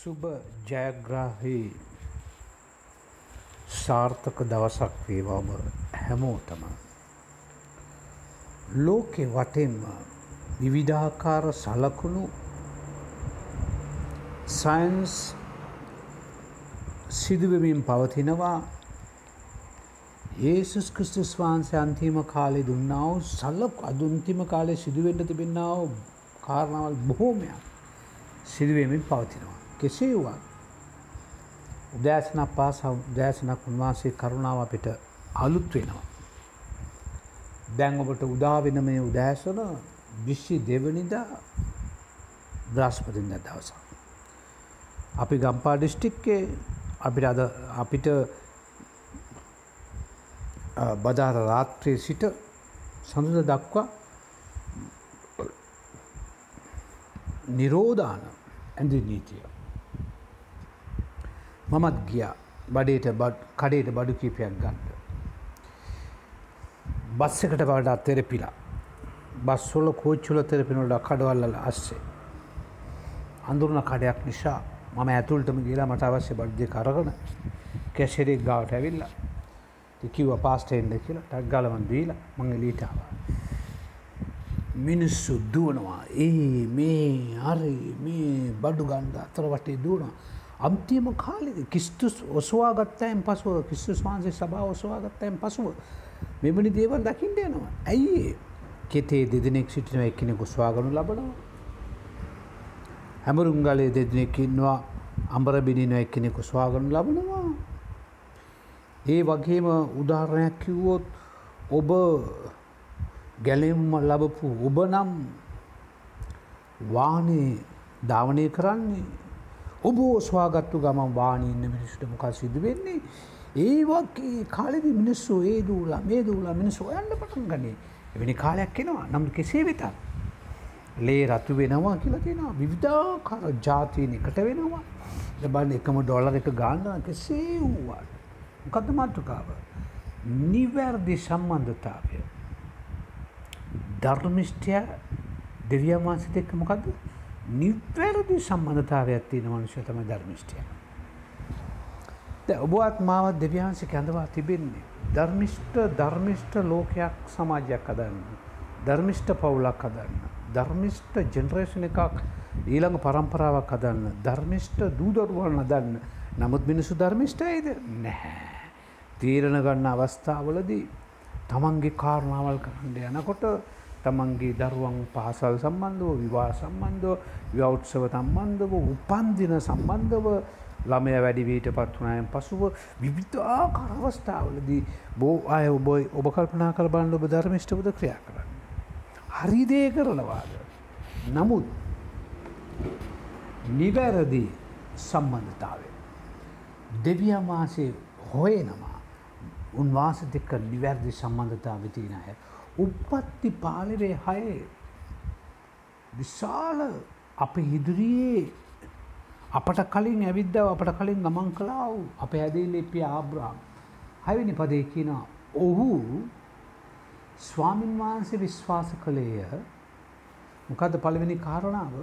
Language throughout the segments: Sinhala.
සුබ ජයග්‍රාහී සාර්ථක දවසක් වේවාම හැමෝටම. ලෝකෙ වටෙන්ම විවිධාකාර සලකුණු සයින්ස් සිදුවමින් පවතිනවා ඒසුස් කෘස්තුස් වහන්සේ අන්තිම කාලෙ දුන්නාව සල්ලක් අදුන්තිම කාලේ සිදුවෙන්ට තිබෙන්නාව කාරණාවල් බොහෝමයක් සිදුවමින් පවතිනවා. කෙසේ වුවත් උදෑසනක් පාස උදෑසනක් උන්වහන්සේ කරුණාව අපිට අලුත් වෙනවා. දැන් ඔබට උදා වෙන මේ උදෑසන විශ්ෂි දෙවනිදා බ්‍රස්පතින්ද දවසක්. අපි ගම්පා ඩිස්ටික්කේ අපිට අද අපිට බදාර රාත්‍රයේ සිට සඳුද දක්වා නිරෝධාන ඇඳ නීතිය. මමත් ගියා බඩේට කඩේට බඩු කීපයක් ගන්නට. බස් එකට වඩා තෙරපිලා. බස්වල කෝච්චුල තෙරපිනොට කඩවල්ල අස්සේ. අඳුරන කඩයක් නිසා මම ඇතුළටම ගේලා මට අවශ්‍ය බඩ්ජය කරගන කැශෙරෙක් ගාවට ඇවිල්ලා කිව්ව පාස්ටේන්ද කියලා ටක් ගලවන් දීලා මං ලීටාවා. මිනිස්සු දුවනවා ඒ මේ හරි මේ බඩු ගන්ධ අතර වටේ දුවනවා. අම්තියම කාලෙද කිස්තුස් ඔසවා ගත්තයන් පසුව කිස්සුස් වහන්සේ සභා ඔසවා ගත්තයන් පසුව මෙමනි දේවල් දකිින්ට යනවා. ඇයි කෙතේ දෙදෙනෙක් සිටිනව එක්කෙනෙකු ස්වාගනු ලබනවා. හැමරුංගලේ දෙදෙනෙකින්වා අම්බර බිනින එක්කෙනෙකු ස්වාගනු ලබනවා. ඒ වගේම උදාහරණයක් කිව්වොත් ඔබ ගැලෙම්ම ලබපු ඔබ නම් වානේ ධාවනය කරන්නේ ඔබ ස්වාගත්තු ගමන් වානීන්න මිනිස්ට මොකක් සිදු වෙන්නේ? ඒවගේ කාලෙදි මිනිස්සු ඒ දූලා මේ දූලා මිනිස්සු ඔයන්න පටන් ගන්නේ. එවැනි කාලයක් එනවා. නම් කෙසේ වෙතත් ලේ රතු වෙනවා කියලා තියෙනවා. විවිධාකාර ජාතීන එකට වෙනවා. ලබන්න එකම ඩොලර් එක ගාන්න කෙසේ වූවාට මොකද්ද මාතෘකාව? නිවැරදි සම්බන්ධතාවය. ධර්මිෂ්ඨය දෙවියන් වහන්සේත් එක්ක මොකද්ද? නිවැරදි සම්බන්ධතාවයක් තියෙන මනුෂ්‍ය තමයි ධර්මිෂ්ඨය. දැන් ඔබවත් මාවත් දෙවියන්සේ කැඳවා තිබෙන්නේ ධර්මිෂ්ඨ ධර්මිෂ්ඨ ලෝකයක් සමාජයක් හදන්න. ධර්මිෂ්ඨ පවුලක් හදන්න. ධර්මිෂ්ඨ ජෙනරේෂන් එකක් ඊළඟ පරම්පරාවක් හදන්න. ධර්මිෂ්ඨ දූ දරුවන් හදන්න. නමුත් මිනිස්සු ධර්මිෂ්ඨයිද? නැහැ. තීරණ ගන්න අවස්ථාවලදී තමන්ගේ කාරණාවල් කරන්න යනකොට තමන්ගේ දරුවන් පහසල් සම්බන්ධව විවාහ සම්බන්ධව ව්‍යෞත්සව සම්බන්ධව උපන්දින සම්බන්ධව ළමය වැඩිවීට පත් වනායන් පසුව විවිධාකාර අවස්ථාවලදී බෝ අය ඔබයි ඔබ කල්පනා කළ බන්න ඔබ ධර්මිෂ්ටවද ක්‍රියා කරන්න. හරිදේ කරනවාද. නමුත් නිවැරදි සම්බන්ධතාවය. දෙවියන් වහන්සේ හොයනවා උන්වාස දෙක්ක නිවැරදි සම්බන්ධතාව තියන අය. උපත්ති පාලිරේ හයේ විශාල අප ඉදිරියේ අපට කලින් ඇවිද්දාව අපට කලින් ගමන් කලාව අප ඇදේලෙපිය ආබ්‍රාම් හවිනි පදේ කියන ඔහු ස්වාමින් වහන්සේ විශ්වාස කළේය. මොකද පළවෙනි කාරණාව?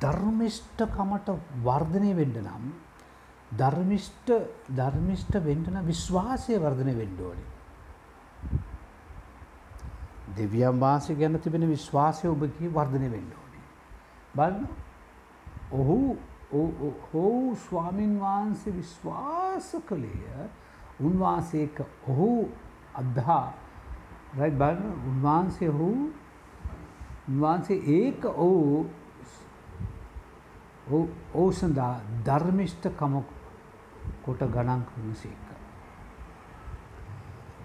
ධර්මිෂ්ඨකමට වර්ධනය වෙන්න නම් ධර්මිෂ්ඨ ධර්මිෂ්ඨ වෙන්න නම් විශ්වාසය වර්ධනය වෙන්න ඕනේ. දෙවියන් වහන්සේ ගැන තිබෙන විශ්වාසය ඔබගේ වර්ධනය වෙන්න ඕනේ. බලන්න. ඔහු හෝ ස්වාමින් වහන්සේ විශ්වාස කළේය. උන්වහන්සේක ඔහු අද්හා. රයි බලන්න. උන්වහන්සේ ඔහු උන්වහන්සේ ඒක ඔහු ඔහු සඳහා ධර්මිෂ්ඨකම කොට ගණන් කරන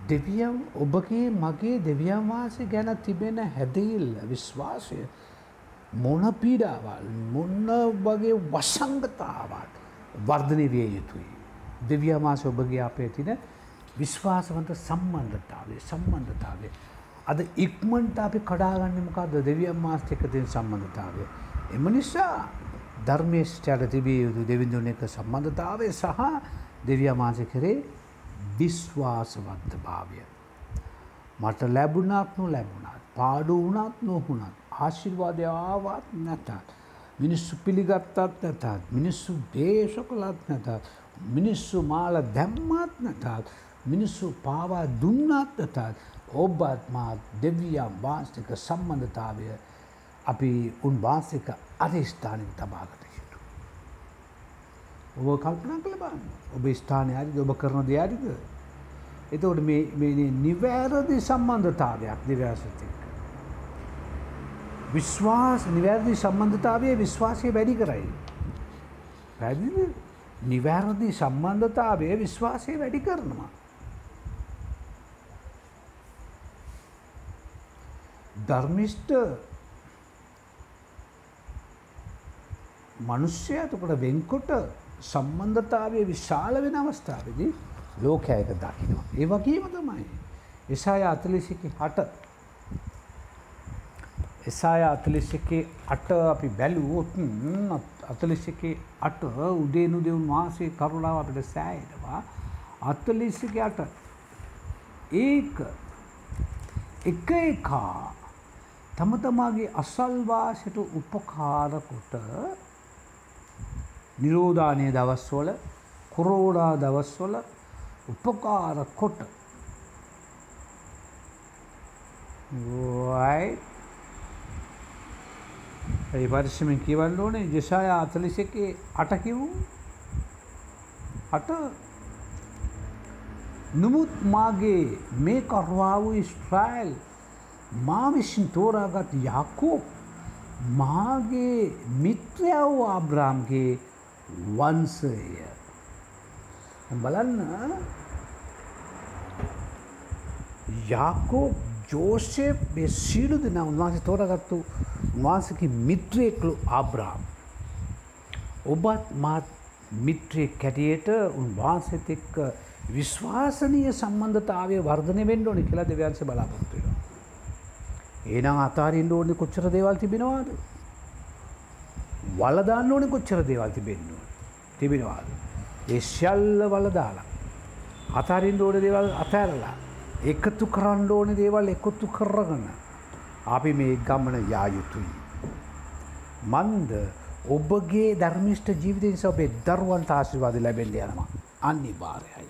සේක. දෙවියන් ඔබගේ මගේ දෙවියන් වහන්සේ ගැන තිබෙන හැදීල් විශ්වාසය මොන පීඩාවල් මොන්න වගේ වසංගතාවක් වර්ධනය විය යුතුයි. දෙවියන් වහන්සේ ඔබගේ අපේ තින විශ්වාසවන්ත සම්බන්ධතාවය සම්බන්ධතාවය. අද ඉක්මන්ට අපි කඩාගන්න මොකක්ද දෙවියන් මාස්ට එක තින් සම්බන්ධතාවය. එම නිසා ධර්මේෂ්ඨයට තිබිය යුතු දෙවිඳුන එක සම්බන්ධතාවය සහ දෙවිය මාස කරේ විශ්වාසවන්ත භාවය. මට ලැබුණත් නො ලැබුණත් පාඩු වුණත් නොහුණත් ආශිර්වාදය ආවත් නැතත් මිනිස්සු පිළිගත්තත් නැතත් මිනිස්සු දේශ කළත් නැතත් මිනිස්සු මාල දැම්මත් නැතත් මිනිස්සු පාවා දුන්නත් නැතත් ඔබත් මාත් දෙවියම් වාස්තික සම්බන්ධතාවය අපි උන් වාසික අධිෂ්ඨානින් තබාගත යුතු. ඔබ කල්පනා කළ බන්න ඔබ ස්ථානය අරිද ඔබ කරන දෙයාරිද. එතවට මේ නිවැරදි සම්බන්ධතාවයක් දෙව්‍යාසතික. විශ්වාස නිවැරදි සම්බන්ධතාවය විශ්වාසය වැඩි කරයි. පැදිි නිවැරදි සම්බන්ධතාවය විශ්වාසය වැඩි කරනවා. ධර්මිෂ්ට මනුෂ්‍යයතකොට වෙන්කොට සම්බන්ධතාවය විශාල වෙන අවස්ථාවදී ලෝකයක දකිනවා. ඒ වගේම තමයි. එසාය අතලිසික හට එසාය අතලිසකේ අට අපි බැලුවොත් අතලිසකේ අට උදේනු දෙවුන් වාසේ කරුණාව අපිට සෑයනවා අත්තලිසික අට ඒක එක එකා තම තමාගේ අසල්වාසයට උපකාරකොට නිරෝධානය දවස්වල කොරෝඩා දවස්වල උපකාර කොට. ඒ පරිස්සමෙන් කියවන්න ඕනේ ජෙසාය අතලිසකේ අටකිවූ අට. නමුත් මාගේ මේ කර්වා වූ ස්ට්‍රයිල් මා විසින් තෝරාගත් යකෝ මාගේ මිත්‍රයව ආබ්‍රාම්ගේ වන්සය බලන්න යාකෝ ජෝෂප් මේ සීලු දෙන උන්වහන්සේ තෝරගත්තු උන්වහන්සකි මිත්‍රයෙක්ලු ආබ්‍රාම්. ඔබත් මාත් මිත්‍රයෙක් කැටියට උන්වහන්සෙත් එක්ක විශ්වාසනය සම්බන්ධතාවය වර්ධනය වෙන්න ඕනි කියලා දෙවන්ස බලාපොත්තුවෙන. ඒනම් අතාරින්ට ඕනි කොච්චර දේවල් තිබෙනවාද. වලදාන්න ඕනි කොච්චර දේවල් තිබෙන්නවා. තිබෙනවාද. ඒ ශල්ල වලදාලා. අතාරින්ට ඕන දේවල් අතෑරලා එකතු කරන්න ඕන දේවල් එකතු කරගන. අපි මේ ගමන යායුතුයි. මන්ද ඔබගේ ධර්මිෂ්ට ජීවිතය නිසා ඔබේ දරුවන්ට ආශිවාද ලැබෙන්ඩ යනවා. අනිවාරයයි.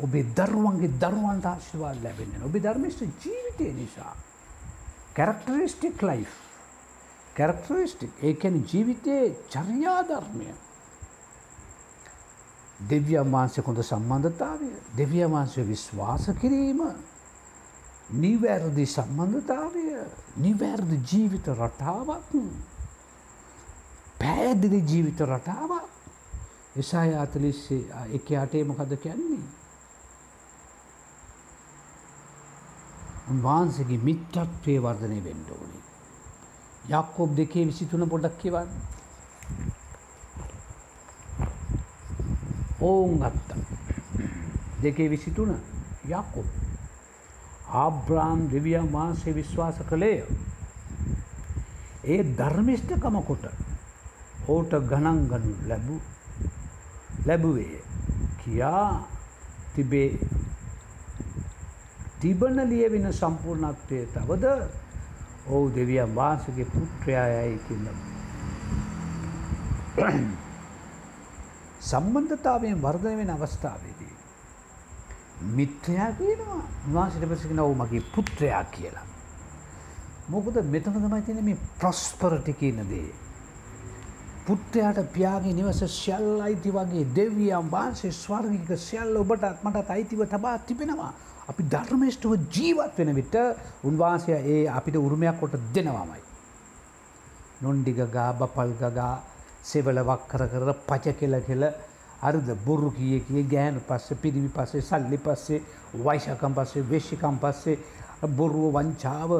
ඔබේ දරුවන්ගේ දරුවන්ට ආශිවාද ලැබෙන්න්න ඔබේ ධර්මිෂ්ට ජීවිතය නිසා. කැරක්ටරිස්ටික් ලයි්. කැරක්ටරිස්ටික් ඒකැන ජීවිතයේ චර්යාධර්මය. දෙවියන් වහන්සේ කොඳ සම්බන්ධතාවය දෙවිය වහන්සේ විශ්වාස කිරීම නිවැරදි සම්බන්ධතාවය නිවැරදි ජීවිත රටාවක් පැදිලි ජීවිත රටාවක් එසා අතලිස්සේ එක අටේ මොකද කියන්නේ. උන්වහන්සගේ මිත්‍රත්වය වර්ධනය වෙන්ඩ ඕනේ. යක්කෝබ් දෙකේ විසිතුන පොඩක් කිවන්න. ඔවුන් ගත්ත. දෙකේ විසිතුන යක්කු. ආබ්‍රාම් දෙවියන් වහන්සේ විශ්වාස කළේය. ඒ ධර්මිෂ්ඨකමකොට ඕට ගණන්ගනු ලැබූ ලැබුවේ කියා තිබේ තිබන ලියවෙන සම්පූර්ණත්වය තවද ඔහු දෙවියන් වහන්සගේ පුත්‍රයායයි කිල්ලම. සම්බන්ධතාවයෙන් වර්ධන වෙන අවස්ථාවේදී. මිත්‍රයා කියනවා උන්වහන්සට පසිගෙන ඔවු මගේ පුත්‍රයා කියලා. මොකද මෙතන තමයි තියෙන මේ ප්‍රස්පරටි කියන දේ. පුත්‍රයාට පියාගේ නිවස ශල් අයිති වගේ දෙවියම් වහන්සේ ස්වර්ගික සියල්ල ඔබටත් මටත් අයිතිව තබා තිබෙනවා. අපි ධර්මේෂ්ටව ජීවත් වෙන විට උන්වහන්සය ඒ අපිට උරුමයක් කොට දෙනවාමයි. නොන්ඩිග ගා බපල් ගගා සෙවල වක්කර කර පච කෙල කෙල අරද බොරු කිය කිය ගෑන පස්සේ පිරිවි පස්සේ සල්ලි පස්සේ වයිශකම් පස්සේ වෙශ්ෂිකම් පස්සේ බොරුව වංචාව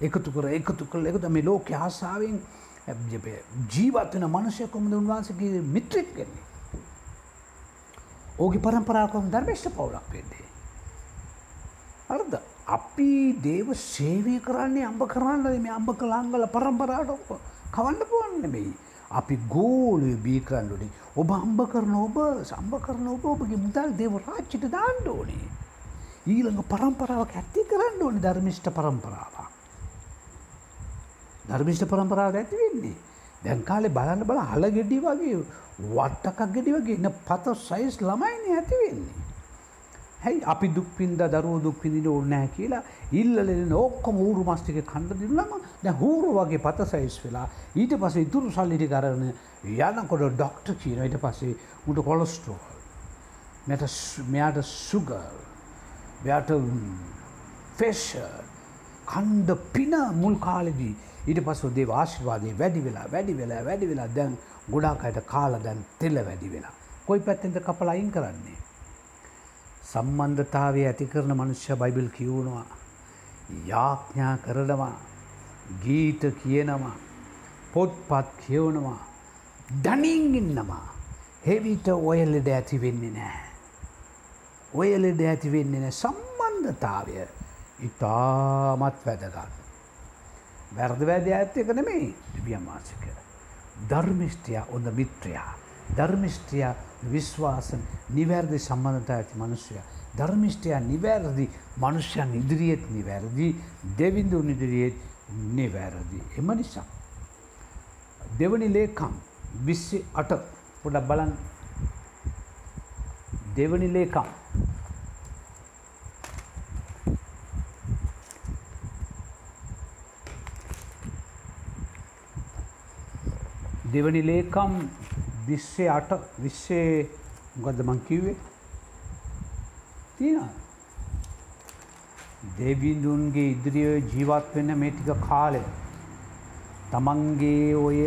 එකතු කර එකතු කළ එකතු මේ ලෝක ආසාාවෙන් ජීවත්වන මනුෂය කොමද උන්වහන්සගේ මිත්‍රික් කෙන්නේ. ඕගේ පරම්පරාකොම් ධර්මේෂ්ට පවුලක් වෙන්නේ. අර්ද අපි දේව සේවය කරන්නේ අම්ඹ කරන්න මේ අම්ඹ කලාංගල පරම්පරාට කවන්න පුවන්නෙමෙයි. අපි ගෝලය බී කරන්නඩුනේ ඔබ අම්ඹ කරන ඔබ සම්භ කරන ඔබ ඔබගේ මුදල් දෙව රාච්චිට දාන්න ඕනේ. ඊළඟ පරම්පරාවක් ඇත්ති කරන්න ඕනි ධර්මිෂ්ට පරම්පරාවක්. ධර්මිෂ්ට පරම්පරාව ඇති වෙන්නේ. දැන්කාලේ බලන්න බල හල ගෙඩි වගේ වට්ටකක් ගෙඩි වගේ එන්න පත සයිස් ළමයින ඇති වෙන්නේ. හැයි අපි දුක්පින්ද දරුව දුක්පිඳිට ඕන්නෑ කියලා ඉල්ලලෙන ඔක්කොම ඌරු මස්ටික කණ්ඩ දිල්ලම දැ හූරු වගේ පත සයිස් වෙලා ඊට පසේ ඉතුරු සල්ලිටි කරන යනකොට ඩොක්ට කියන ඊට පස්සේ උට කොලස්ටෝල් මෙට මෙයාට සුගර් මෙයාට ෆෙෂ කණ්ඩ පින මුල් කාලෙදී ඊට පස්සු දේ ආශිවාදය වැඩි වෙලා වැඩි වෙලා වැඩි වෙලා දැන් ගොඩාකයට කාල දැන් තෙල්ල වැඩි වෙලා. කොයි පැත්තෙන්ද කපල අයින් කරන්නේ. සම්බන්ධතාවය ඇති කරන මනුෂ්‍ය බයිබිල් කිවුණවා. යාඥා කරනවා ගීත කියනවා පොත්පත් කියවනවා දනින්ගින්නවා හෙවිට ඔය ලෙඩ ඇති වෙන්නේ නෑ. ඔය ලෙඩ ඇති වෙන්නේ නෑ සම්බන්ධතාවය ඉතාමත් වැදගත්. වැරද වැද ඇත්ත එක නෙමේ තිබියමාසික. ධර්මිෂ්ටයා ඔොඳ මිත්‍රයා. ධර්මිෂ්ටයා විශ්වාසන් නිවැරදි සම්බන්ධතා ඇති මනුෂ්‍යය. ධර්මිෂ්ටයා නිවැරදි මනුෂ්‍යයන් ඉදිරියේත් නිවැරදි දෙවිඳු ඉදිරියේත් නිවැරදි. එම නිසා. දෙවනි ලේකම් විස්සි අට පොඩක් බලන් දෙවනි ලේකම් දෙවනි ලේකම් විස්සේ අට විස්සේ ගොද මං කිව්වේ තියෙන දෙවිඳුන්ගේ ඉදිරිිය ජීවත් වෙන්න මේ ටික කාලෙ තමන්ගේ ඔය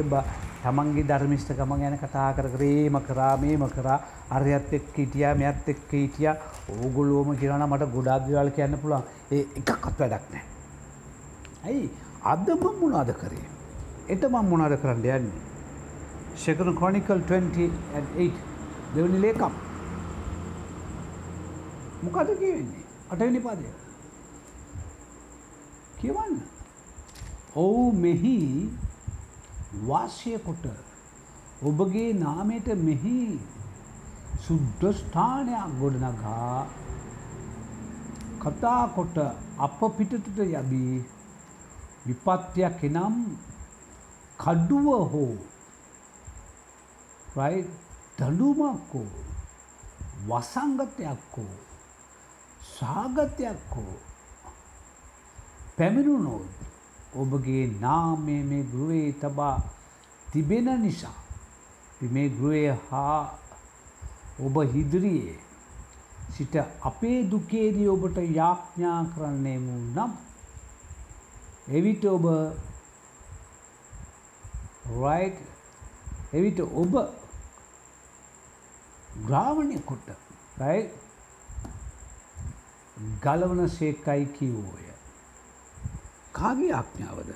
තමන්ගේ ධර්මිෂ්ට ගම ගැන කතා කර කරේම කරා මේම කරා අරයත් එක් හිටිය මෙත් එක්ක හිටිය ඕගොලෝම කියරන මට ගොඩාක් දේවල් කියන්න පුළුවන් ඒ එකක්ත් වැඩක් නෑ. ඇයි අදම මොනාද කරේ. එට මං මොනාද කරන්න යන්නේ. Second Chronicle 20 and 8 දෙවනි ලේකම්. මොකද කියවෙන්නේ අටවෙනි පදය. කියවන්න. ඔවු මෙහි වාසය කොට ඔබගේ නාමයට මෙහි සුද්දස්ථානයක් ගොඩනගා කතා කොට අප පිටටට යබී විපත්තියක් එනම් කඩුව හෝ right? දඩුමක් හෝ වසංගතයක් හෝ සාගතයක් හෝ පැමිණුණොත් ඔබගේ නාමය මේ ගෘවේ තබා තිබෙන නිසා මේ ගෘවය හා ඔබ හිදිරියේ සිට අපේ දුකේදී ඔබට යාඥා කරන්නේ මු නම් එවිට ඔබ right? එවිට ඔබ ග්‍රාවණය කොට යි ගලවන සේකයි කිව්වෝය. කාගේ ආඥාවද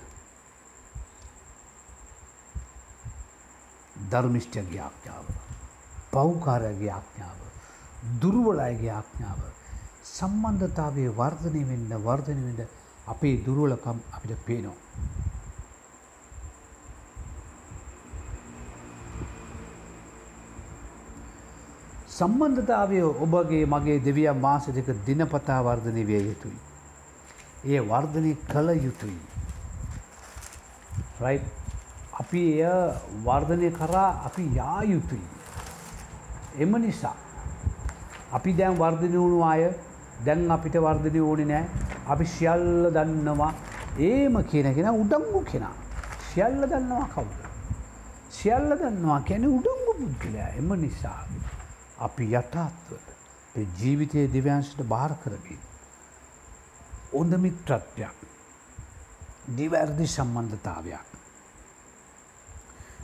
ධර්මිෂ්ටගේ ආඥාව පෞකාරගේ ආඥාව දුර්වලයගේ ආඥාව සම්බන්ධතාවේ වර්ධනය වෙන්න වර්ධනය වෙන්න අපේ දුරුවලකම් අපිට පේනවා. සම්බන්ධතාවය ඔබගේ මගේ දෙවියන් මාස දෙක දිනපතා වර්ධනය විය යුතුයි. ඒ වර්ධනය කළ යුතුයි. රයි අපි එය වර්ධනය කරා අපි යා යුතුයි. එම නිසා අපි දැන් වර්ධනය වුණු අය දැන් අපිට වර්ධනය ඕනෙ නෑ අපි සියල්ල දන්නවා ඒම කියනගෙන උඩංගු කෙනා සියල්ල දන්නවා කවුද. සියල්ල දන්නවා කැන උඩංගු පුද්ගලයා එම නිසා. අපි යටත්ව ජීවිතය දෙව්‍යංශට භාර කරමින්. ඔොඳ මිත්‍රත්වයක් දිවැරදි සම්බන්ධතාවයක්.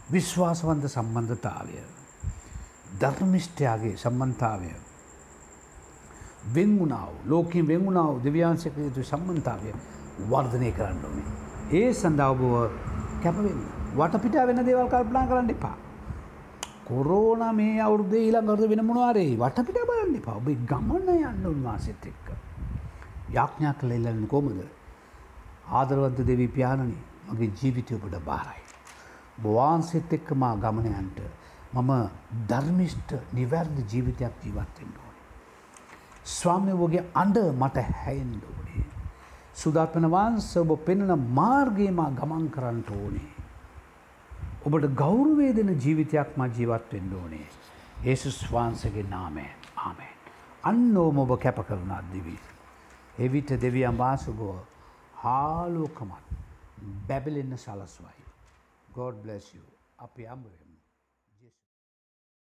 විශ්වාසවන්ත සම්බන්ධතාවය ධර්මිෂ්ටයාගේ සම්බන්ධාවය වෙංගුණාව ලෝකින් වෙංගුණාව දෙව්‍යංශක යුතු සම්බන්ධාවය වර්ධනය කරන්න ඕනේ. ඒ සඳවබුව කැපවෙන්න වටපිට වෙන දේවල් කල්පනා කරන්න එපා. කොරෝන මේ අවුරුද්ධ ඊළඟරද වෙන මොනවාරේ වටපිට බලන්න එපා ඔබ ගමන යන්න උන්වාසෙත් එක්ක. යාඥා කළ එල්ලන්න කොමද. ආදරවන්ත දෙවී පියාණනි මගේ ජීවිතය ඔබට බාරයි. බවාන්සෙත් එක්ක මා ගමනයන්ට මම ධර්මිෂ්ට නිවැරදි ජීවිතයක් ජීවත්තෙන් ඕනේ. ස්වාමියවගේ අඩ මට හැයින්ඩ ඕනේ. සුදාත්මන වහන්ස ඔබ පෙනෙන මාර්ගයමා ගමන් කරන්නට ඕනේ. ඔබට ගෞරවේ දෙන ජීවිතයක් ම ජීවත් වෙන්න ඕනේ. ඒසුස් වහන්සගේ නාමේ ආමෙන්. අන්න ඕම ඔබ කැප කරුණ අදදිවී. එවිට දෙවියන් වාසුබෝ හාලෝකමත් බැබලෙන්න සලස්වයි. God bless you. අපි අම්බවෙම.